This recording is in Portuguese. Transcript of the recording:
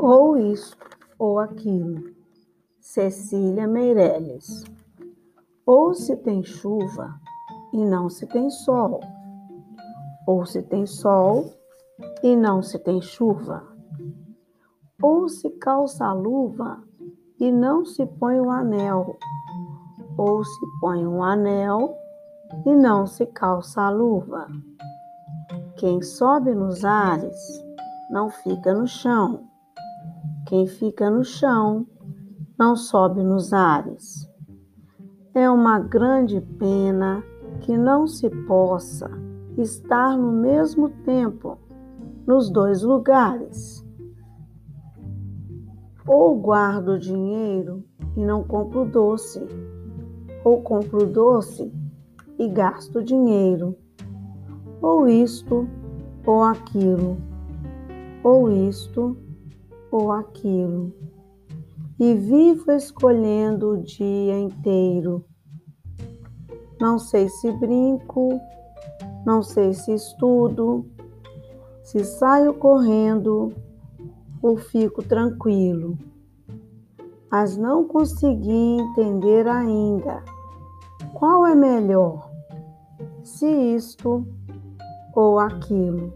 ou isso ou aquilo. Cecília Meirelles. Ou se tem chuva e não se tem sol, ou se tem sol e não se tem chuva, ou se calça a luva e não se põe o anel, ou se põe um anel e não se calça a luva. Quem sobe nos ares não fica no chão. Quem fica no chão não sobe nos ares. É uma grande pena que não se possa estar no mesmo tempo nos dois lugares. Ou guardo dinheiro e não compro doce, ou compro doce e gasto dinheiro, ou isto ou aquilo, ou isto ou aquilo e vivo escolhendo o dia inteiro. Não sei se brinco, não sei se estudo, se saio correndo ou fico tranquilo. Mas não consegui entender ainda qual é melhor, se isto ou aquilo.